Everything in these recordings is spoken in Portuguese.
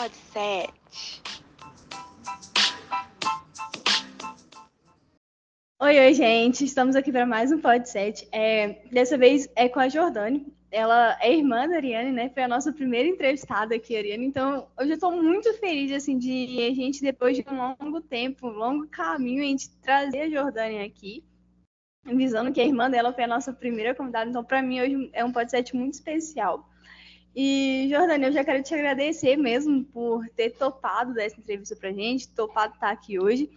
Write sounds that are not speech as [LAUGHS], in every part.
Pode ser. Oi, oi, gente. Estamos aqui para mais um Podset. É, dessa vez é com a Jordane. Ela é irmã da Ariane, né? Foi a nossa primeira entrevistada aqui, Ariane. Então, hoje eu estou muito feliz, assim, de a gente, depois de um longo tempo, um longo caminho, a gente trazer a Jordane aqui, visando que a irmã dela foi a nossa primeira convidada. Então, para mim, hoje é um Podset muito especial. E, Jordânia, eu já quero te agradecer mesmo por ter topado dessa entrevista pra gente, topado estar aqui hoje.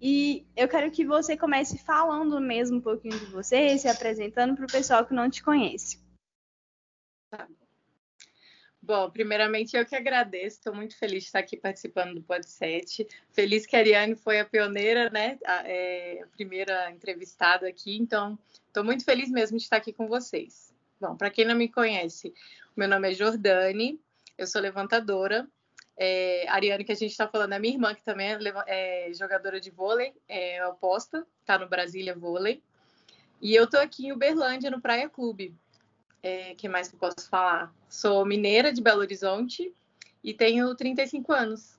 E eu quero que você comece falando mesmo um pouquinho de você, se apresentando para o pessoal que não te conhece. Tá. Bom, primeiramente eu que agradeço, estou muito feliz de estar aqui participando do Podset. Feliz que a Ariane foi a pioneira, né? A, é, a primeira entrevistada aqui, então estou muito feliz mesmo de estar aqui com vocês. Bom, para quem não me conhece, meu nome é Jordane, eu sou levantadora. É, a Ariane, que a gente está falando, é minha irmã, que também é, é jogadora de vôlei, é oposta, está no Brasília Vôlei. E eu estou aqui em Uberlândia, no Praia Clube. É, que mais que eu posso falar? Sou mineira de Belo Horizonte e tenho 35 anos.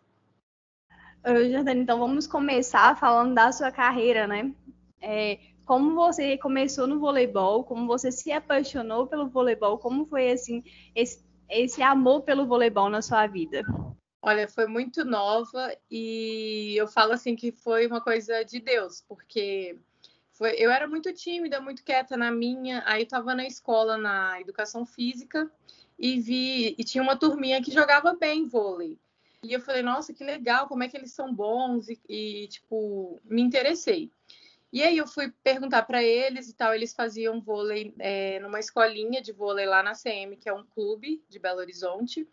Oi, Jordane, então vamos começar falando da sua carreira, né? É, como você começou no voleibol, como você se apaixonou pelo voleibol, como foi assim esse, esse amor pelo voleibol na sua vida? Olha, foi muito nova e eu falo assim que foi uma coisa de Deus, porque foi, eu era muito tímida, muito quieta na minha. Aí estava na escola na educação física e vi e tinha uma turminha que jogava bem vôlei. E eu falei, nossa, que legal, como é que eles são bons e, e tipo me interessei. E aí eu fui perguntar para eles e tal, eles faziam vôlei é, numa escolinha de vôlei lá na CM, que é um clube de Belo Horizonte,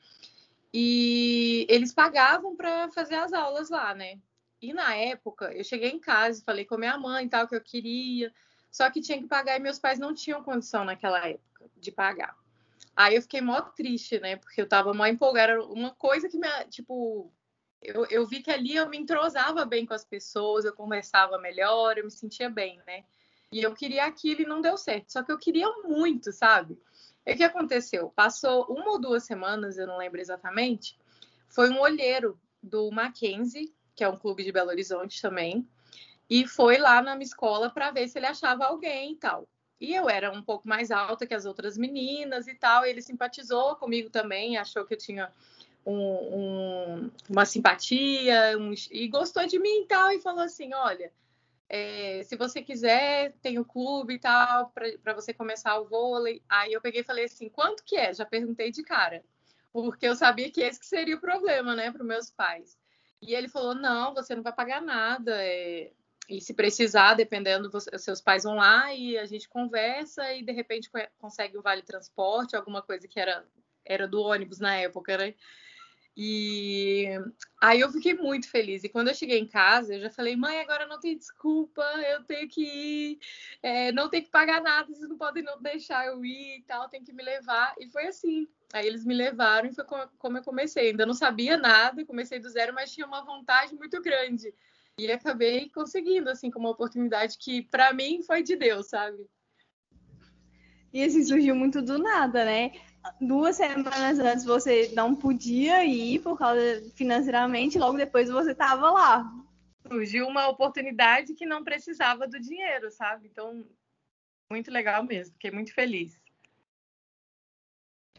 e eles pagavam para fazer as aulas lá, né? E na época, eu cheguei em casa e falei com a minha mãe e tal, que eu queria, só que tinha que pagar e meus pais não tinham condição naquela época de pagar. Aí eu fiquei mó triste, né? Porque eu tava mó empolgada. Uma coisa que me, tipo, eu, eu vi que ali eu me entrosava bem com as pessoas, eu conversava melhor, eu me sentia bem, né? E eu queria aquilo e não deu certo. Só que eu queria muito, sabe? E o que aconteceu? Passou uma ou duas semanas, eu não lembro exatamente, foi um olheiro do Mackenzie, que é um clube de Belo Horizonte também, e foi lá na minha escola para ver se ele achava alguém e tal. E eu era um pouco mais alta que as outras meninas e tal, e ele simpatizou comigo também, achou que eu tinha um, um, uma simpatia um, e gostou de mim e tal, e falou assim: olha, é, se você quiser, tem o clube e tal, para você começar o vôlei. Aí eu peguei e falei assim: quanto que é? Já perguntei de cara, porque eu sabia que esse que seria o problema, né, para meus pais. E ele falou: não, você não vai pagar nada. É... E se precisar, dependendo, você, seus pais vão lá e a gente conversa e de repente consegue o vale transporte, alguma coisa que era, era do ônibus na época, né? E aí eu fiquei muito feliz. E quando eu cheguei em casa, eu já falei, mãe, agora não tem desculpa, eu tenho que ir, é, não tem que pagar nada, vocês não podem não deixar eu ir e tal, tem que me levar. E foi assim. Aí eles me levaram e foi como eu comecei. Ainda não sabia nada, comecei do zero, mas tinha uma vontade muito grande. E acabei conseguindo, assim, com uma oportunidade que para mim foi de Deus, sabe? E assim, surgiu muito do nada, né? Duas semanas antes você não podia ir por causa financeiramente, logo depois você estava lá. Surgiu uma oportunidade que não precisava do dinheiro, sabe? Então, muito legal mesmo, fiquei muito feliz.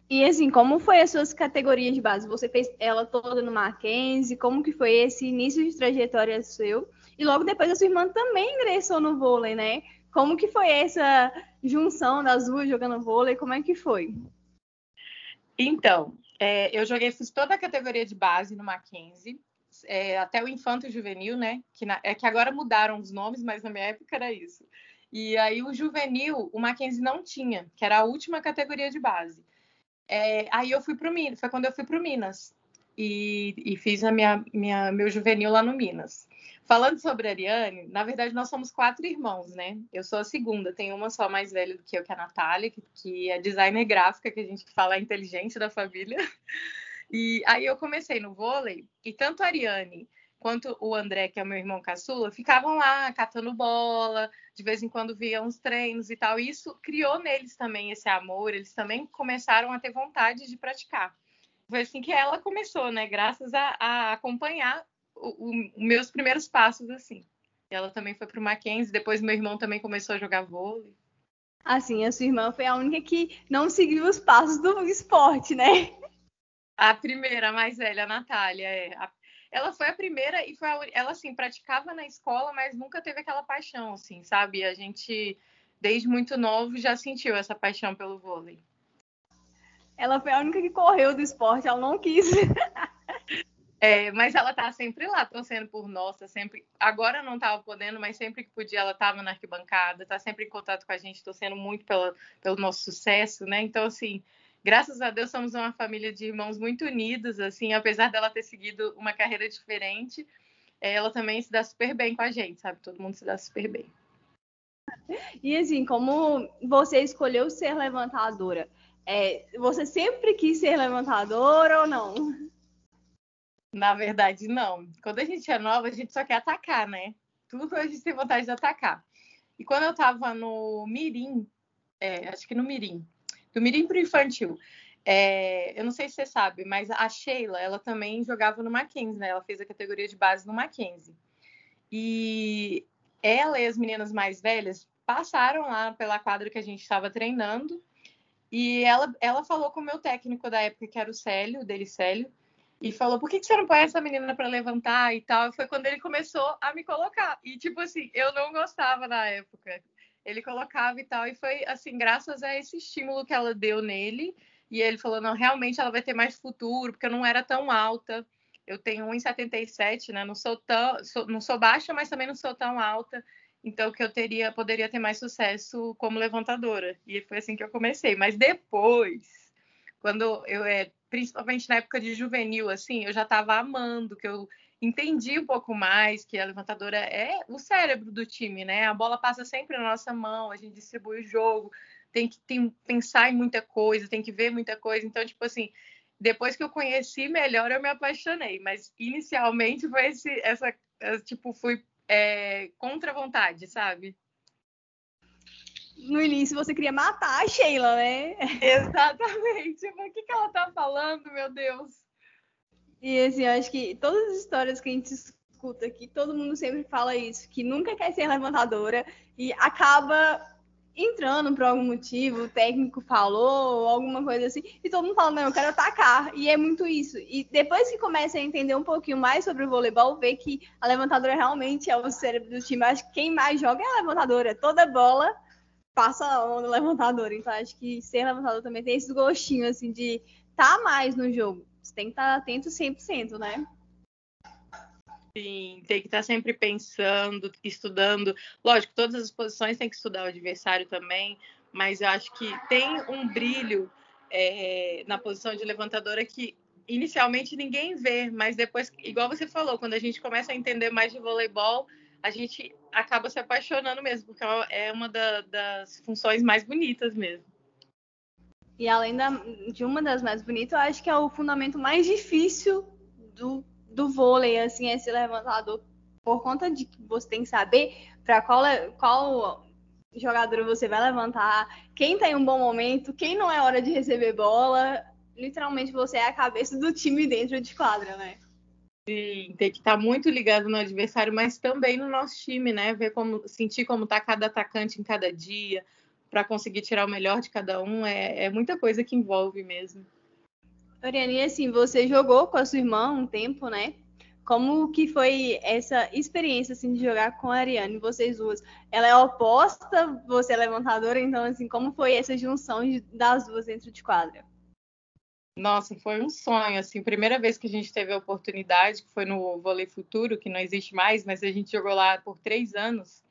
E assim, como foi as suas categorias de base? Você fez ela toda no Mackenzie? Como que foi esse início de trajetória seu? E logo depois a sua irmã também ingressou no vôlei, né? Como que foi essa junção das duas jogando vôlei? Como é que foi? Então, é, eu joguei, fiz toda a categoria de base no Mackenzie, é, até o infanto juvenil, né? Que na, é que agora mudaram os nomes, mas na minha época era isso. E aí o juvenil, o Mackenzie não tinha, que era a última categoria de base. É, aí eu fui para o Minas, foi quando eu fui para o Minas e, e, fiz a minha, minha, meu juvenil lá no Minas. Falando sobre a Ariane, na verdade nós somos quatro irmãos, né? Eu sou a segunda, tem uma só mais velha do que eu, que é a Natália, que, que é designer gráfica, que a gente fala é inteligente da família. [LAUGHS] E aí eu comecei no vôlei, e tanto a Ariane quanto o André, que é o meu irmão caçula, ficavam lá catando bola, de vez em quando viam os treinos e tal. E isso criou neles também esse amor, eles também começaram a ter vontade de praticar. foi assim que ela começou, né? Graças a, a acompanhar os meus primeiros passos, assim. Ela também foi para o Mackenzie, depois meu irmão também começou a jogar vôlei. Assim, a sua irmã foi a única que não seguiu os passos do esporte, né? A primeira, a mais velha, a Natália, é. Ela foi a primeira e foi a, ela assim praticava na escola, mas nunca teve aquela paixão, assim, sabe? A gente desde muito novo já sentiu essa paixão pelo vôlei. Ela foi a única que correu do esporte, ela não quis. [LAUGHS] É, mas ela tá sempre lá, torcendo por nós, sempre. Agora não tava podendo, mas sempre que podia, ela tava na arquibancada, tá sempre em contato com a gente, torcendo muito pela, pelo nosso sucesso, né? Então, assim, graças a Deus somos uma família de irmãos muito unidos, assim, apesar dela ter seguido uma carreira diferente, é, ela também se dá super bem com a gente, sabe? Todo mundo se dá super bem. E assim, como você escolheu ser levantadora, é, você sempre quis ser levantadora ou não? Na verdade, não. Quando a gente é nova, a gente só quer atacar, né? Tudo a gente tem vontade de atacar. E quando eu tava no Mirim, é, acho que no Mirim, do Mirim pro infantil. É, eu não sei se você sabe, mas a Sheila, ela também jogava no Mackenzie, né? Ela fez a categoria de base no Mackenzie. E ela e as meninas mais velhas passaram lá pela quadra que a gente estava treinando. E ela, ela falou com o meu técnico da época, que era o Célio, o dele Célio, e falou: por que, que você não põe essa menina para levantar e tal? Foi quando ele começou a me colocar. E, tipo assim, eu não gostava na época ele colocava e tal. E foi assim, graças a esse estímulo que ela deu nele. E ele falou: não, realmente ela vai ter mais futuro, porque eu não era tão alta. Eu tenho 1,77, né? Não sou tão, sou, não sou baixa, mas também não sou tão alta. Então que eu teria, poderia ter mais sucesso como levantadora. E foi assim que eu comecei. Mas depois, quando eu é, principalmente na época de juvenil, assim, eu já estava amando, que eu entendi um pouco mais que a levantadora é o cérebro do time, né? A bola passa sempre na nossa mão, a gente distribui o jogo, tem que tem, pensar em muita coisa, tem que ver muita coisa. Então, tipo assim, depois que eu conheci melhor, eu me apaixonei. Mas inicialmente foi esse, essa, tipo, fui é, contra a vontade, sabe? No início você queria matar a Sheila, né? [LAUGHS] Exatamente. O que, que ela tá falando, meu Deus? E assim, eu acho que todas as histórias que a gente escuta aqui, todo mundo sempre fala isso, que nunca quer ser levantadora e acaba entrando por algum motivo, o técnico falou, alguma coisa assim, e todo mundo fala, não, eu quero atacar. E é muito isso. E depois que começa a entender um pouquinho mais sobre o voleibol, vê que a levantadora realmente é o cérebro do time. acho que quem mais joga é a levantadora. Toda bola passa a mão no levantador. Então acho que ser levantador também tem esse gostinho, assim, de tá mais no jogo. Você tem que estar atento 100%, né? Sim, tem que estar sempre pensando, estudando. Lógico, todas as posições tem que estudar o adversário também, mas eu acho que tem um brilho é, na posição de levantadora que inicialmente ninguém vê, mas depois, igual você falou, quando a gente começa a entender mais de voleibol, a gente acaba se apaixonando mesmo, porque é uma da, das funções mais bonitas mesmo. E além da, de uma das mais bonitas, eu acho que é o fundamento mais difícil do, do vôlei, assim, esse levantador, por conta de que você tem que saber para qual, qual jogador você vai levantar, quem tem um bom momento, quem não é hora de receber bola. Literalmente você é a cabeça do time dentro de quadra, né? Tem que estar muito ligado no adversário, mas também no nosso time, né? Ver como, sentir como está cada atacante em cada dia, para conseguir tirar o melhor de cada um, é, é muita coisa que envolve mesmo. Oriane, assim, você jogou com a sua irmã um tempo, né? Como que foi essa experiência assim de jogar com a Ariane, vocês duas? Ela é oposta, você é levantadora, então assim, como foi essa junção das duas dentro de quadra? Nossa, foi um sonho, assim, primeira vez que a gente teve a oportunidade, que foi no Vôlei Futuro, que não existe mais, mas a gente jogou lá por três anos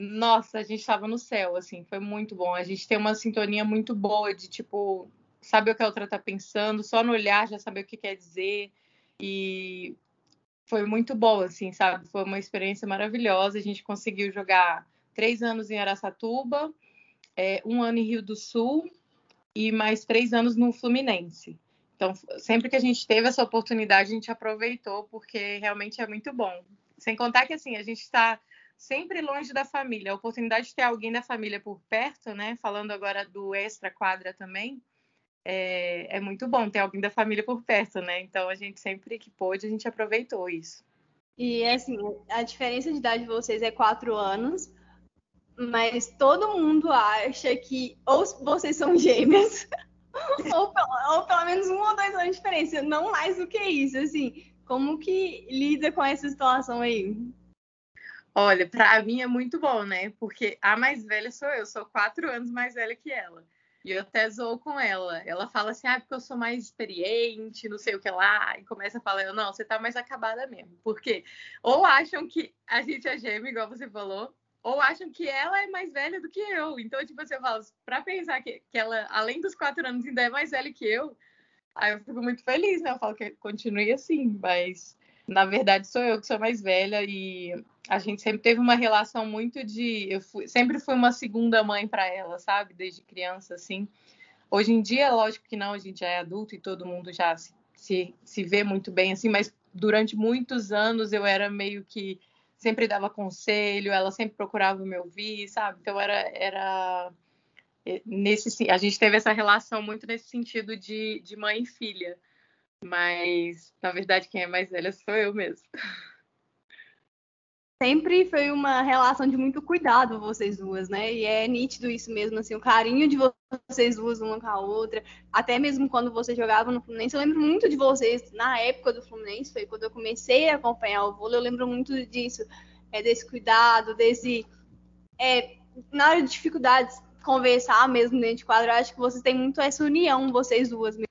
nossa, a gente estava no céu, assim, foi muito bom. A gente tem uma sintonia muito boa de, tipo, saber o que a outra tá pensando, só no olhar já saber o que quer dizer. E foi muito bom, assim, sabe? Foi uma experiência maravilhosa. A gente conseguiu jogar três anos em Araçatuba, é, um ano em Rio do Sul e mais três anos no Fluminense. Então, sempre que a gente teve essa oportunidade, a gente aproveitou, porque realmente é muito bom. Sem contar que, assim, a gente está sempre longe da família. A oportunidade de ter alguém da família por perto, né? Falando agora do extra quadra também, é, é muito bom ter alguém da família por perto, né? Então a gente sempre que pôde, a gente aproveitou isso. E assim, a diferença de idade de vocês é quatro anos, mas todo mundo acha que ou vocês são gêmeas, [LAUGHS] ou, ou, pelo menos um ou dois anos de diferença, não mais do que isso, assim. Como que lida com essa situação aí? Olha, para mim é muito bom, né? Porque a mais velha sou eu, sou quatro anos mais velha que ela. E eu até zoo com ela. Ela fala assim, ah, porque eu sou mais experiente, não sei o que lá. E começa a falar, eu, não, você tá mais acabada mesmo. Porque ou acham que a gente é gêmea, igual você falou, ou acham que ela é mais velha do que eu. Então, tipo, você fala, pra pensar que, que ela, além dos quatro anos, ainda é mais velha que eu, aí eu fico muito feliz, né? Eu falo que continue assim, mas na verdade sou eu que sou mais velha e a gente sempre teve uma relação muito de. Eu fui, sempre fui uma segunda mãe para ela, sabe? Desde criança, assim. Hoje em dia, lógico que não, a gente já é adulto e todo mundo já se, se, se vê muito bem, assim, mas durante muitos anos eu era meio que sempre dava conselho, ela sempre procurava me ouvir, sabe? Então era era eh, nesse a gente teve essa relação muito nesse sentido de, de mãe e filha, mas na verdade quem é mais velha sou eu mesmo. [LAUGHS] Sempre foi uma relação de muito cuidado vocês duas, né? E é nítido isso mesmo, assim, o carinho de vocês duas uma com a outra. Até mesmo quando vocês jogavam no Fluminense, eu lembro muito de vocês na época do Fluminense, foi quando eu comecei a acompanhar o vôlei, eu lembro muito disso, é, desse cuidado, desse. É, na hora de dificuldades, conversar mesmo dentro de quadro, eu acho que vocês têm muito essa união, vocês duas mesmo.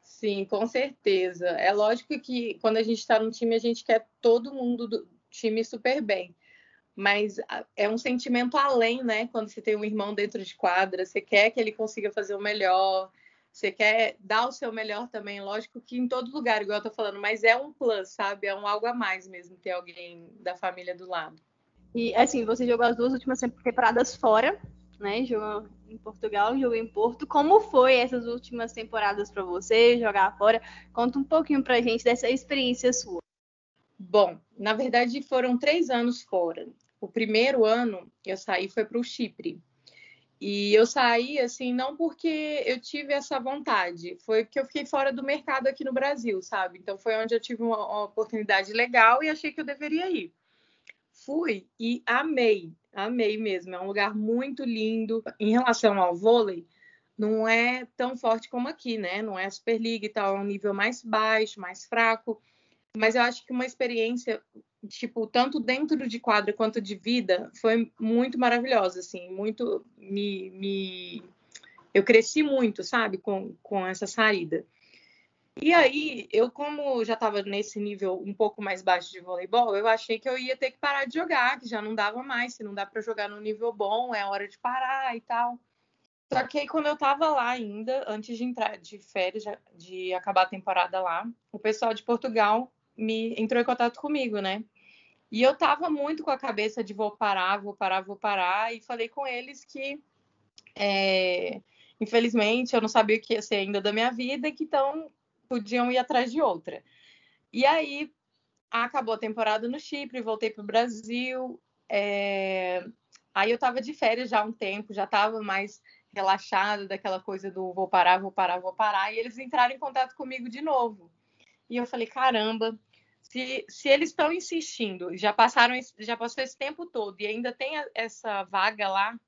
Sim, com certeza. É lógico que quando a gente está no time, a gente quer todo mundo do time super bem. Mas é um sentimento além, né? Quando você tem um irmão dentro de quadra, você quer que ele consiga fazer o melhor, você quer dar o seu melhor também. Lógico que em todo lugar, igual eu tô falando, mas é um plus, sabe? É um algo a mais mesmo ter alguém da família do lado. E assim, você jogou as duas últimas temporadas fora, né? Jogou em Portugal, jogou em Porto. Como foi essas últimas temporadas para você jogar fora? Conta um pouquinho pra gente dessa experiência sua. Bom, na verdade foram três anos fora. O primeiro ano eu saí foi para o Chipre. E eu saí assim não porque eu tive essa vontade, foi porque eu fiquei fora do mercado aqui no Brasil, sabe? Então foi onde eu tive uma, uma oportunidade legal e achei que eu deveria ir. Fui e amei, amei mesmo. É um lugar muito lindo. Em relação ao vôlei, não é tão forte como aqui, né? Não é Superliga e tal, é um nível mais baixo, mais fraco mas eu acho que uma experiência, tipo, tanto dentro de quadra quanto de vida, foi muito maravilhosa, assim, muito me, me... eu cresci muito, sabe, com, com essa saída. E aí, eu como já estava nesse nível um pouco mais baixo de voleibol, eu achei que eu ia ter que parar de jogar, que já não dava mais, se não dá para jogar no nível bom, é hora de parar e tal. Só que aí, quando eu tava lá ainda, antes de entrar de férias, de acabar a temporada lá, o pessoal de Portugal me entrou em contato comigo, né? E eu tava muito com a cabeça de vou parar, vou parar, vou parar, e falei com eles que, é, infelizmente, eu não sabia o que ia ser ainda da minha vida, que então podiam ir atrás de outra. E aí acabou a temporada no Chipre, voltei para o Brasil. É... Aí eu estava de férias já há um tempo, já estava mais relaxada daquela coisa do vou parar, vou parar, vou parar. E eles entraram em contato comigo de novo. E eu falei, caramba, se, se eles estão insistindo, já passaram, já passou esse tempo todo e ainda tem essa vaga lá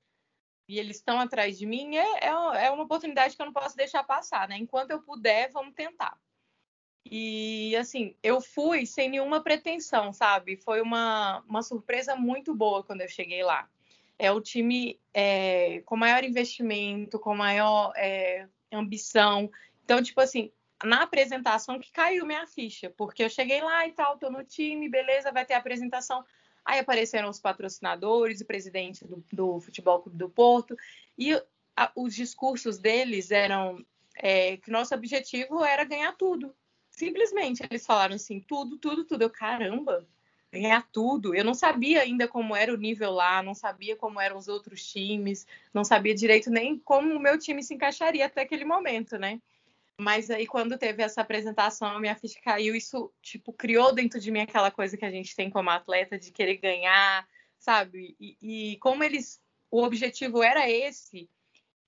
e eles estão atrás de mim, é, é, é uma oportunidade que eu não posso deixar passar, né? Enquanto eu puder, vamos tentar. E assim, eu fui sem nenhuma pretensão, sabe? Foi uma, uma surpresa muito boa quando eu cheguei lá. É o time é, com maior investimento, com maior é, ambição. Então, tipo assim, na apresentação que caiu minha ficha, porque eu cheguei lá e tal, tô no time, beleza, vai ter apresentação. Aí apareceram os patrocinadores, o presidente do, do Futebol Clube do Porto, e a, os discursos deles eram é, que nosso objetivo era ganhar tudo. Simplesmente, eles falaram assim, tudo, tudo, tudo. Eu, caramba, ganhar tudo. Eu não sabia ainda como era o nível lá, não sabia como eram os outros times, não sabia direito nem como o meu time se encaixaria até aquele momento, né? Mas aí, quando teve essa apresentação, a minha ficha caiu. Isso, tipo, criou dentro de mim aquela coisa que a gente tem como atleta de querer ganhar, sabe? E, e como eles. O objetivo era esse.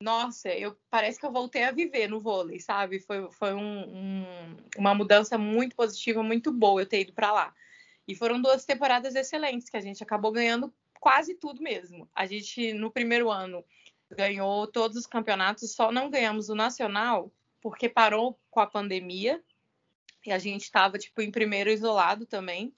nossa, eu parece que eu voltei a viver no vôlei, sabe? Foi, foi um, um, uma mudança muito positiva, muito boa eu ter ido para lá. E foram duas temporadas excelentes que a gente acabou ganhando quase tudo mesmo. A gente no primeiro ano ganhou todos os campeonatos, só não ganhamos o nacional porque parou com a pandemia e a gente estava tipo em primeiro isolado também.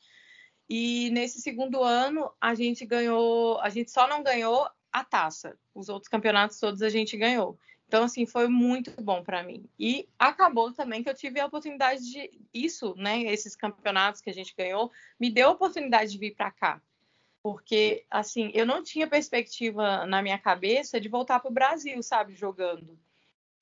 E nesse segundo ano a gente ganhou, a gente só não ganhou a taça. Os outros campeonatos todos a gente ganhou. Então, assim, foi muito bom para mim. E acabou também que eu tive a oportunidade de isso, né? Esses campeonatos que a gente ganhou, me deu a oportunidade de vir para cá. Porque, assim, eu não tinha perspectiva na minha cabeça de voltar para o Brasil, sabe, jogando.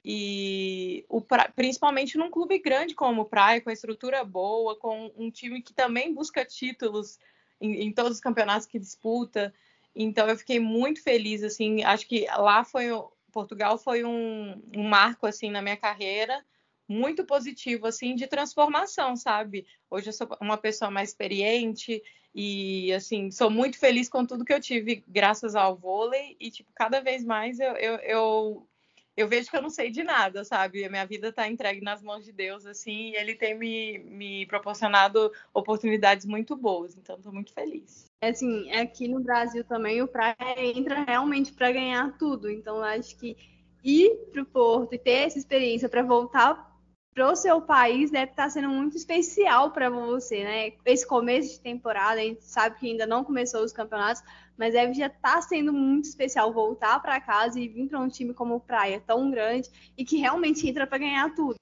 E o, principalmente num clube grande como o Praia, com a estrutura boa, com um time que também busca títulos em, em todos os campeonatos que disputa. Então eu fiquei muito feliz, assim, acho que lá foi Portugal foi um, um marco assim na minha carreira, muito positivo assim de transformação, sabe? Hoje eu sou uma pessoa mais experiente e assim sou muito feliz com tudo que eu tive graças ao vôlei e tipo cada vez mais eu, eu, eu eu vejo que eu não sei de nada, sabe? A minha vida está entregue nas mãos de Deus, assim, e Ele tem me, me proporcionado oportunidades muito boas, então estou muito feliz. É assim, aqui no Brasil também o Praia entra realmente para ganhar tudo, então acho que ir para o Porto e ter essa experiência para voltar para o seu país deve estar tá sendo muito especial para você, né? Esse começo de temporada, a gente sabe que ainda não começou os campeonatos, mas deve já estar tá sendo muito especial voltar para casa e vir para um time como o Praia, tão grande e que realmente entra para ganhar tudo.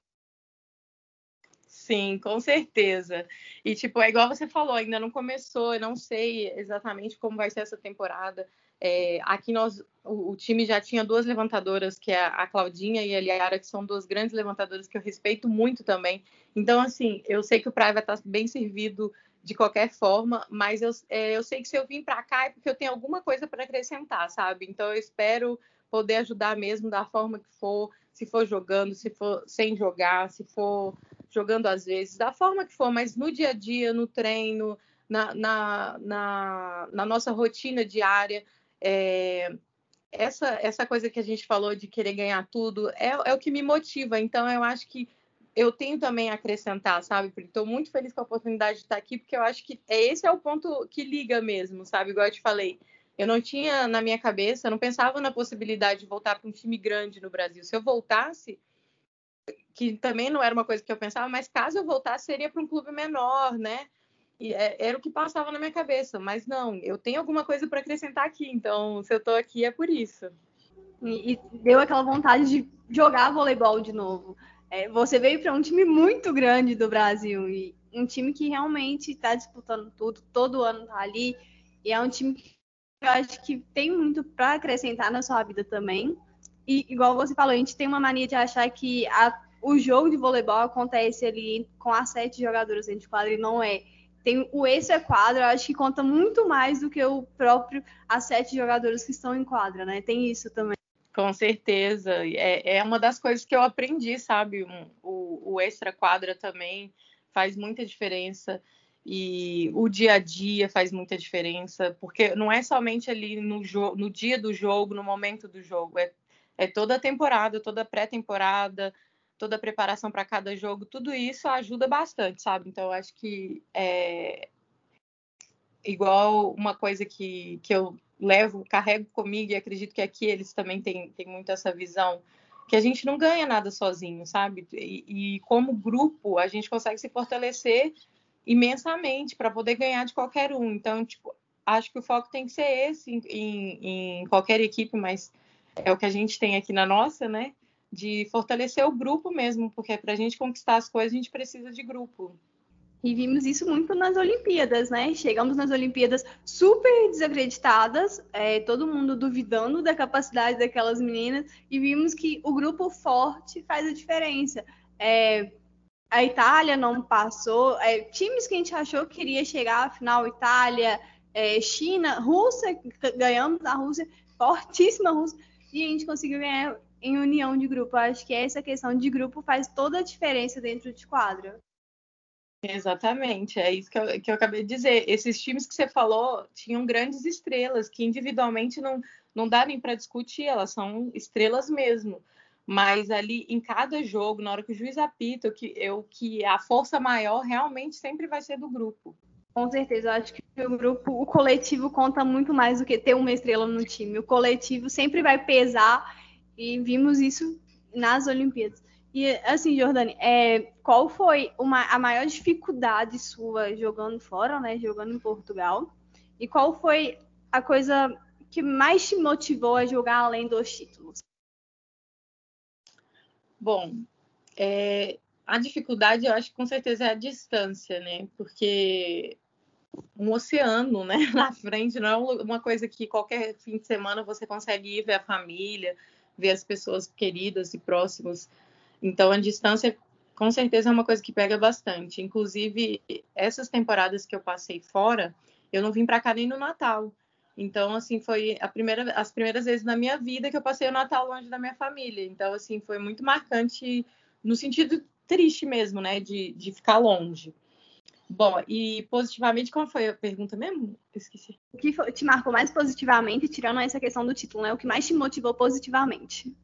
Sim, com certeza. E, tipo, é igual você falou, ainda não começou, eu não sei exatamente como vai ser essa temporada. É, aqui nós, o, o, time já tinha duas levantadoras, que é a Claudinha e a Eliara, que são duas grandes levantadoras que eu respeito muito também. Então, assim, eu sei que o Praia vai estar bem servido de qualquer forma, mas eu, é, eu sei que se eu vim para cá é porque eu tenho alguma coisa para acrescentar, sabe? Então, eu espero poder ajudar mesmo da forma que for, se for jogando, se for sem jogar, se for jogando às vezes, da forma que for, mas no dia a dia, no treino, na, na, na, na nossa rotina diária, é, essa, essa coisa que a gente falou de querer ganhar tudo é, é o que me motiva. Então, eu acho que eu tenho também a acrescentar, sabe? Porque estou muito feliz com a oportunidade de estar aqui, porque eu acho que é, esse é o ponto que liga mesmo, sabe? Igual eu te falei, eu não tinha na minha cabeça, eu não pensava na possibilidade de voltar para um time grande no Brasil. Se eu voltasse, que também não era uma coisa que eu pensava, mas caso eu voltasse, seria para um clube menor, né? E é, era o que passava na minha cabeça, mas não, eu tenho alguma coisa para acrescentar aqui, então se eu estou aqui é por isso. E, e, deu aquela vontade de jogar voleibol de novo. É, você veio para um time muito grande do Brasil e um time que realmente está disputando tudo, todo ano está ali, e é um time que eu acho que tem muito para acrescentar na sua vida também. E igual você falou, a gente tem uma mania de achar que a, o jogo de voleibol acontece ali com as sete jogadoras dentro de quadra e não é tem o extra quadra, eu acho que conta muito mais do que o próprio as sete jogadores que estão em quadra, né? Tem isso também. Com certeza. É, é uma das coisas que eu aprendi, sabe? O, o extra quadra também faz muita diferença. E o dia a dia faz muita diferença, porque não é somente ali no, no dia do jogo, no momento do jogo, é, é toda a temporada, toda a pré-temporada, toda a preparação para cada jogo, tudo isso ajuda bastante, sabe? Então, acho que é igual uma coisa que, que eu levo, carrego comigo e acredito que aqui eles também têm, têm muito essa visão, que a gente não ganha nada sozinho, sabe? E, e como grupo, a gente consegue se fortalecer imensamente para poder ganhar de qualquer um. Então, tipo, acho que o foco tem que ser esse em, em, em qualquer equipe, mas é o que a gente tem aqui na nossa, né? De fortalecer o grupo mesmo, porque para a gente conquistar as coisas a gente precisa de grupo. E vimos isso muito nas Olimpíadas, né? Chegamos nas Olimpíadas super desacreditadas, é, todo mundo duvidando da capacidade daquelas meninas, e vimos que o grupo forte faz a diferença. É, a Itália não passou, é, times que a gente achou que queria chegar à final, Itália, é, China, Rússia, ganhamos da Rússia, fortíssima Rússia, e a gente conseguiu ganhar em união de grupo. Eu acho que essa questão de grupo faz toda a diferença dentro de quadra. Exatamente, é isso que eu, que eu acabei de dizer. Esses times que você falou tinham grandes estrelas que individualmente não, não dá nem para discutir, elas são estrelas mesmo. Mas ali em cada jogo, na hora que o juiz apita, o que, eu, que a força maior realmente sempre vai ser do grupo. Com certeza, eu acho que o grupo, o coletivo conta muito mais do que ter uma estrela no time. O coletivo sempre vai pesar e vimos isso nas Olimpíadas. E assim, Jordane, é, qual foi uma, a maior dificuldade sua jogando fora, né? Jogando em Portugal? E qual foi a coisa que mais te motivou a jogar além dos títulos? Bom, é, a dificuldade eu acho que com certeza é a distância, né? Porque um oceano, né, [LAUGHS] na frente, não é uma coisa que qualquer fim de semana você consegue ir ver a família, ver as pessoas queridas e próximas. Então, a distância, com certeza, é uma coisa que pega bastante. Inclusive, essas temporadas que eu passei fora, eu não vim para cá nem no Natal. Então, assim, foi primeira, as primeiras vezes na minha vida que eu passei o Natal longe da minha família. Então, assim, foi muito marcante no sentido triste mesmo, né, de, de ficar longe. Bom, e positivamente, qual foi a pergunta mesmo? esqueci. O que te marcou mais positivamente, tirando essa questão do título, né? O que mais te motivou positivamente?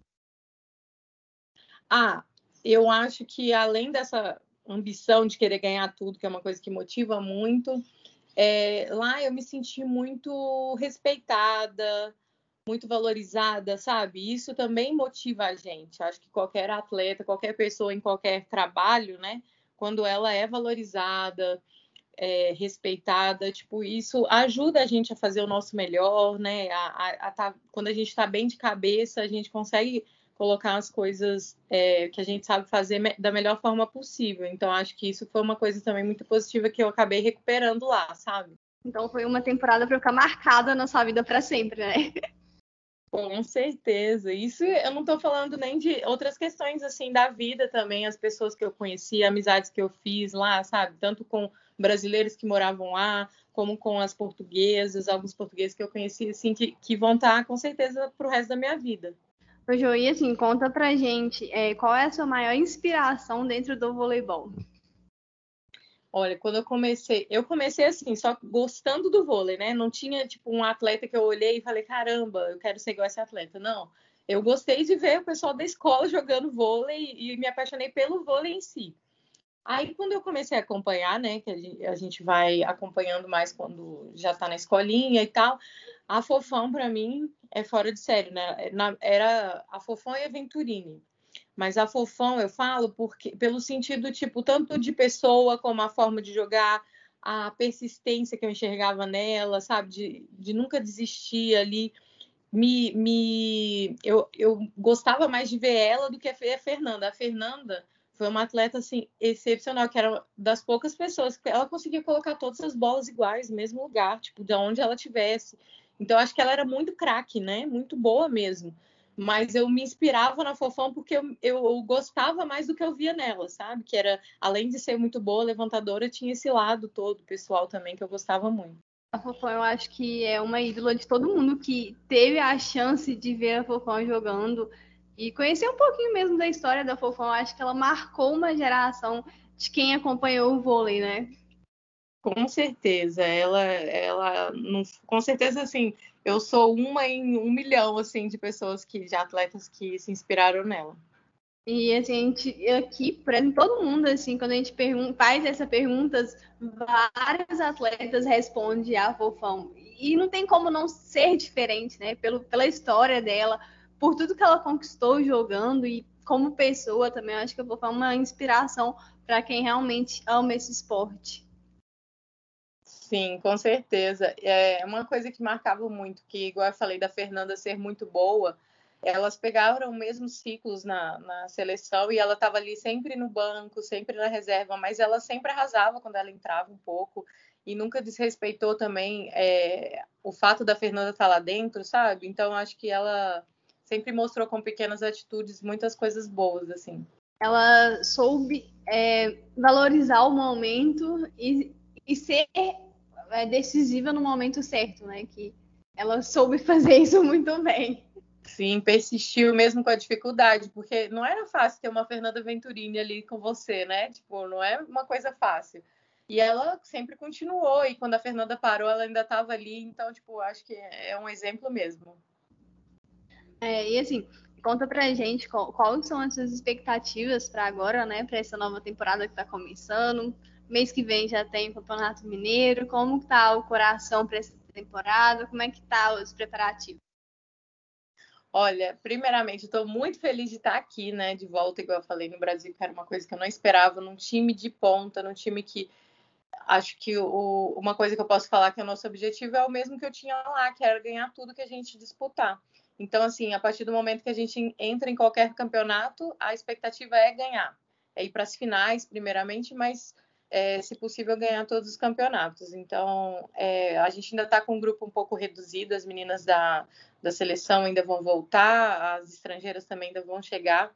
Ah, eu acho que além dessa ambição de querer ganhar tudo, que é uma coisa que motiva muito, é, lá eu me senti muito respeitada, muito valorizada, sabe? Isso também motiva a gente. Acho que qualquer atleta, qualquer pessoa em qualquer trabalho, né? Quando ela é valorizada, é, respeitada, tipo, isso ajuda a gente a fazer o nosso melhor, né? A, a, a tá, quando a gente está bem de cabeça, a gente consegue colocar as coisas é, que a gente sabe fazer me da melhor forma possível. Então, acho que isso foi uma coisa também muito positiva que eu acabei recuperando lá, sabe? Então, foi uma temporada para ficar marcada na sua vida para sempre, né? [LAUGHS] Com certeza. Isso eu não estou falando nem de outras questões assim da vida também, as pessoas que eu conheci, amizades que eu fiz lá, sabe? Tanto com brasileiros que moravam lá, como com as portuguesas, alguns portugueses que eu conheci, assim, que, que vão estar com certeza para o resto da minha vida. Ô, Joí, assim, conta pra gente é, qual é a sua maior inspiração dentro do voleibol? Olha, quando eu comecei, eu comecei assim, só gostando do vôlei, né? Não tinha, tipo, um atleta que eu olhei e falei, caramba, eu quero ser igual esse atleta. Não. Eu gostei de ver o pessoal da escola jogando vôlei e me apaixonei pelo vôlei em si. Aí, quando eu comecei a acompanhar, né, que a gente vai acompanhando mais quando já está na escolinha e tal, a Fofão, para mim, é fora de série, né? Era a Fofão e a Venturini. Mas a Fofão, eu falo, porque pelo sentido, tipo, tanto de pessoa como a forma de jogar, a persistência que eu enxergava nela, sabe? De, de nunca desistir ali. Me, me eu, eu gostava mais de ver ela do que a Fernanda. A Fernanda foi uma atleta assim excepcional, que era das poucas pessoas que ela conseguia colocar todas as bolas iguais, no mesmo lugar, tipo, de onde ela tivesse. Então acho que ela era muito craque, né? Muito boa mesmo. Mas eu me inspirava na Fofão porque eu, eu, gostava mais do que eu via nela, sabe? Que era, além de ser muito boa levantadora, tinha esse lado todo pessoal também que eu gostava muito. A Fofão eu acho que é uma ídola de todo mundo que teve a chance de ver a Fofão jogando e conhecer um pouquinho mesmo da história da Fofão. Acho que ela marcou uma geração de quem acompanhou o vôlei, né? Com certeza, ela, ela, com certeza, assim, eu sou uma em um milhão, assim, de pessoas que, de atletas que se inspiraram nela. E assim, a gente, aqui, para todo mundo, assim, quando a gente pergunta, faz essas perguntas, vários atletas respondem a Fofão. E não tem como não ser diferente, né? Pelo, pela história dela, por tudo que ela conquistou jogando e como pessoa também, eu acho que a Fofão é uma inspiração para quem realmente ama esse esporte. Sim, com certeza. É uma coisa que marcava muito, que igual eu falei da Fernanda ser muito boa, elas pegaram mesmos ciclos na, na seleção e ela estava ali sempre no banco, sempre na reserva, mas ela sempre arrasava quando ela entrava um pouco e nunca desrespeitou também é, o fato da Fernanda estar tá lá dentro, sabe? Então acho que ela sempre mostrou com pequenas atitudes muitas coisas boas, assim. Ela soube é, valorizar o momento e, e ser é, decisiva no momento certo, né? Que ela soube [LAUGHS] fazer isso muito bem. Sim, persistiu mesmo com a dificuldade, porque não era fácil ter uma Fernanda Venturini ali com você, né? Tipo, não é uma coisa fácil. E ela sempre continuou, e quando a Fernanda parou, ela ainda estava ali, então, tipo, acho que é um exemplo mesmo. É, e assim, conta pra gente qual, quais são as suas expectativas para agora, né? Para essa nova temporada que está começando. Mês que vem já tem Campeonato Mineiro. Como tá o coração para essa temporada? Como é que tá os preparativos? Olha, primeiramente, estou muito feliz de estar aqui, né? De volta, igual eu falei, no Brasil, que era uma coisa que eu não esperava, num time de ponta, num time que acho que o, uma coisa que eu posso falar que é o nosso objetivo é o mesmo que eu tinha lá, que era ganhar tudo que a gente disputar. Então, assim, a partir do momento que a gente entra em qualquer campeonato, a expectativa é ganhar. É ir para as finais, primeiramente, mas, é, se possível, ganhar todos os campeonatos. Então, é, a gente ainda está com um grupo um pouco reduzido, as meninas da, da seleção ainda vão voltar, as estrangeiras também ainda vão chegar,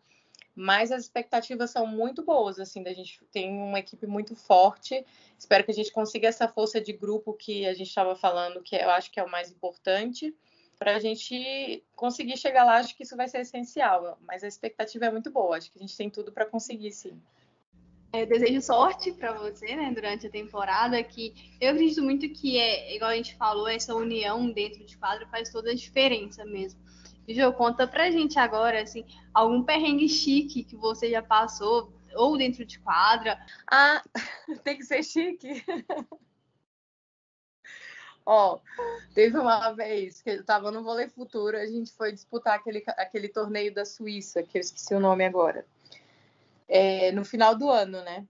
mas as expectativas são muito boas, assim, da gente tem uma equipe muito forte. Espero que a gente consiga essa força de grupo que a gente estava falando, que eu acho que é o mais importante para a gente conseguir chegar lá, acho que isso vai ser essencial. Mas a expectativa é muito boa, acho que a gente tem tudo para conseguir, sim. Eu desejo sorte para você, né, durante a temporada, que eu acredito muito que é, igual a gente falou, essa união dentro de quadro faz toda a diferença mesmo. E Jô, conta pra gente agora, assim, algum perrengue chique que você já passou, ou dentro de quadra. Ah, [LAUGHS] tem que ser chique. Ó, teve uma vez que eu tava no Vôlei Futuro, a gente foi disputar aquele, aquele torneio da Suíça, que eu esqueci o nome agora. É, no final do ano, né?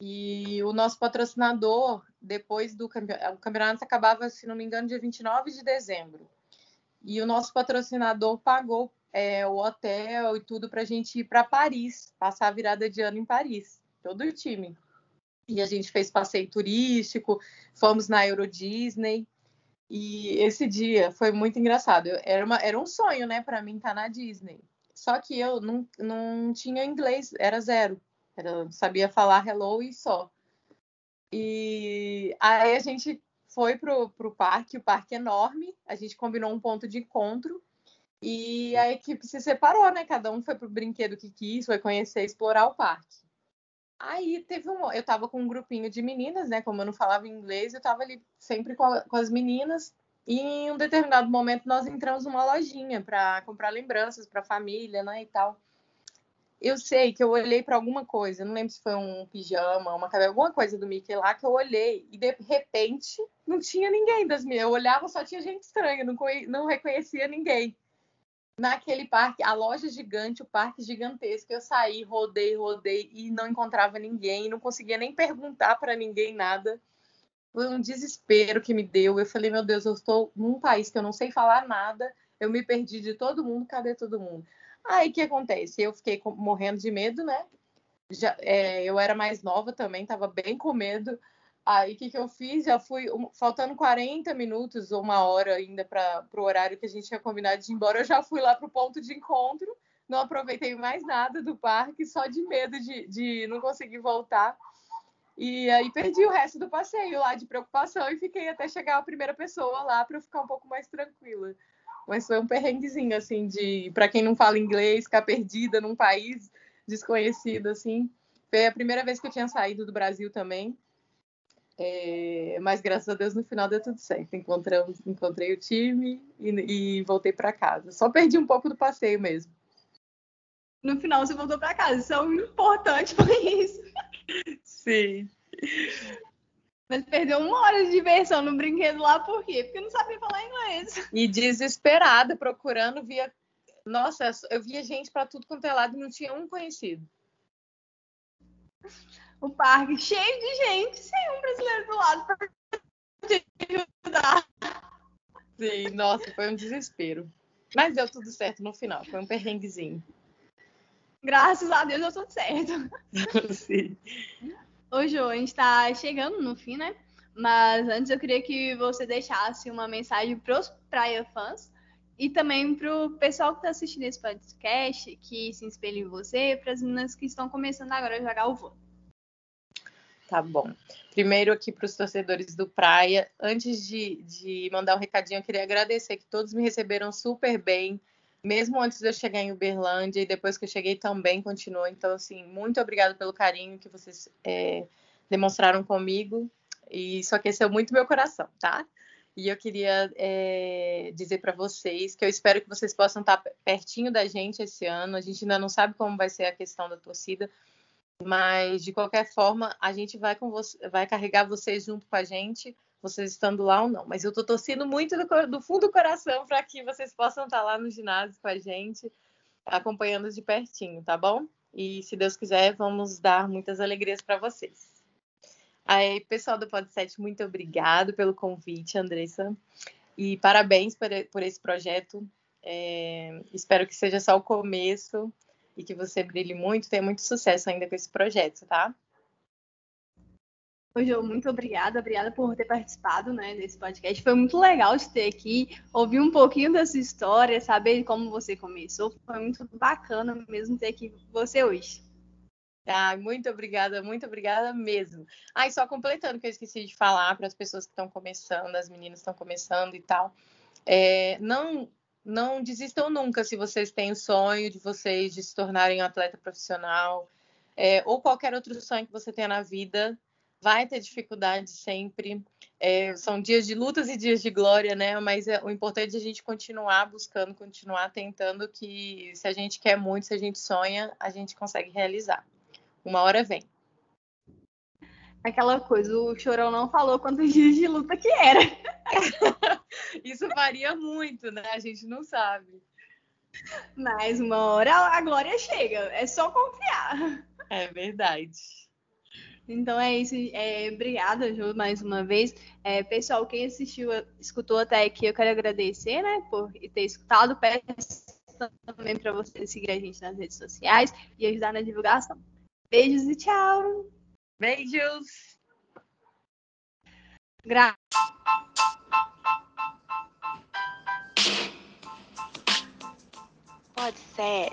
E o nosso patrocinador, depois do campeonato, o campeonato acabava, se não me engano, dia 29 de dezembro. E o nosso patrocinador pagou é, o hotel e tudo para a gente ir para Paris, passar a virada de ano em Paris, todo o time. E a gente fez passeio turístico, fomos na Euro Disney. E esse dia foi muito engraçado. Era, uma, era um sonho, né, para mim estar tá na Disney. Só que eu não, não tinha inglês, era zero. Era, sabia falar hello e só. E aí a gente foi pro, pro parque, o parque é enorme, a gente combinou um ponto de encontro e a equipe se separou, né? Cada um foi pro brinquedo que quis, foi conhecer, explorar o parque. Aí teve um. Eu tava com um grupinho de meninas, né? Como eu não falava inglês, eu tava ali sempre com, a, com as meninas. E em um determinado momento nós entramos numa lojinha para comprar lembranças para a família, né? E tal. Eu sei que eu olhei para alguma coisa, não lembro se foi um pijama, uma alguma coisa do Mickey lá que eu olhei e de repente não tinha ninguém das minhas. Eu olhava, só tinha gente estranha, não, não reconhecia ninguém naquele parque, a loja gigante, o parque gigantesco. Eu saí, rodei, rodei e não encontrava ninguém, não conseguia nem perguntar para ninguém nada. Foi um desespero que me deu. Eu falei, meu Deus, eu estou num país que eu não sei falar nada, eu me perdi de todo mundo, cadê todo mundo? Aí o que acontece? Eu fiquei morrendo de medo, né? Já, é, eu era mais nova também, estava bem com medo. Aí o que, que eu fiz? Já fui, um, faltando 40 minutos ou uma hora ainda para o horário que a gente tinha combinado de ir embora, eu já fui lá para o ponto de encontro, não aproveitei mais nada do parque, só de medo de, de não conseguir voltar. E aí perdi o resto do passeio lá de preocupação e fiquei até chegar a primeira pessoa lá para ficar um pouco mais tranquila. Mas foi um perrenguezinho, assim, de para quem não fala inglês, ficar perdida num país desconhecido, assim. Foi a primeira vez que eu tinha saído do Brasil também. É, mas graças a Deus no final deu tudo certo. Encontramos, encontrei o time e, e voltei para casa. Só perdi um pouco do passeio mesmo. No final você voltou para casa. Isso é o importante foi isso. Sim. Mas perdeu uma hora de diversão no brinquedo lá, por quê? Porque não sabia falar inglês. E desesperada, procurando, via. Nossa, eu via gente para tudo quanto é lado e não tinha um conhecido o parque cheio de gente, sem um brasileiro do lado para te ajudar. Sim, nossa, foi um desespero. Mas deu tudo certo no final, foi um perrenguezinho. Graças a Deus deu tudo certo. [LAUGHS] Sim. Ô, Jô, a gente está chegando no fim, né? Mas antes eu queria que você deixasse uma mensagem para os Praia fãs e também para o pessoal que está assistindo esse podcast, que se espelha em você, para as meninas que estão começando agora a jogar o vôlei. Tá bom. Primeiro aqui para os torcedores do Praia. Antes de, de mandar um recadinho, eu queria agradecer que todos me receberam super bem, mesmo antes de eu chegar em Uberlândia e depois que eu cheguei também continuou. Então, assim, muito obrigada pelo carinho que vocês é, demonstraram comigo. E isso aqueceu muito meu coração, tá? E eu queria é, dizer para vocês que eu espero que vocês possam estar pertinho da gente esse ano. A gente ainda não sabe como vai ser a questão da torcida, mas de qualquer forma a gente vai vai carregar vocês junto com a gente, vocês estando lá ou não. Mas eu estou torcendo muito do, do, fundo do coração para que vocês possam estar lá no ginásio com a gente, acompanhando de pertinho, tá bom? E se Deus quiser, vamos dar muitas alegrias para vocês. Aí, pessoal do Pod7, muito obrigado pelo convite, Andressa. E parabéns por, por esse projeto. É, espero que seja só o começo e que você brilhe muito, tenha muito sucesso ainda com esse projeto, tá? Jô, muito obrigada, obrigada por ter participado né, desse podcast. Foi muito legal te ter aqui, ouvir um pouquinho da sua história, saber como você começou. Foi muito bacana mesmo ter aqui você hoje. Ah, muito obrigada, muito obrigada mesmo. Ah, e só completando que eu esqueci de falar para as pessoas que estão começando, as meninas estão começando e tal. É, não, não desistam nunca se vocês têm o sonho de vocês de se tornarem um atleta profissional é, ou qualquer outro sonho que você tenha na vida. Vai ter dificuldade sempre. É, são dias de lutas e dias de glória, né? Mas é, o importante é a gente continuar buscando, continuar tentando que se a gente quer muito, se a gente sonha, a gente consegue realizar. Uma hora vem. Aquela coisa, o Chorão não falou quantos dias de luta que era. [LAUGHS] Isso varia muito, né? A gente não sabe. Mas uma hora a glória chega, é só confiar. É verdade. Então é isso. É, obrigada, Ju, mais uma vez. É, pessoal, quem assistiu, escutou até aqui, eu quero agradecer, né, por ter escutado. Peço também para vocês seguir a gente nas redes sociais e ajudar na divulgação. Beijos e tchau. Beijos. Gra Pode ser.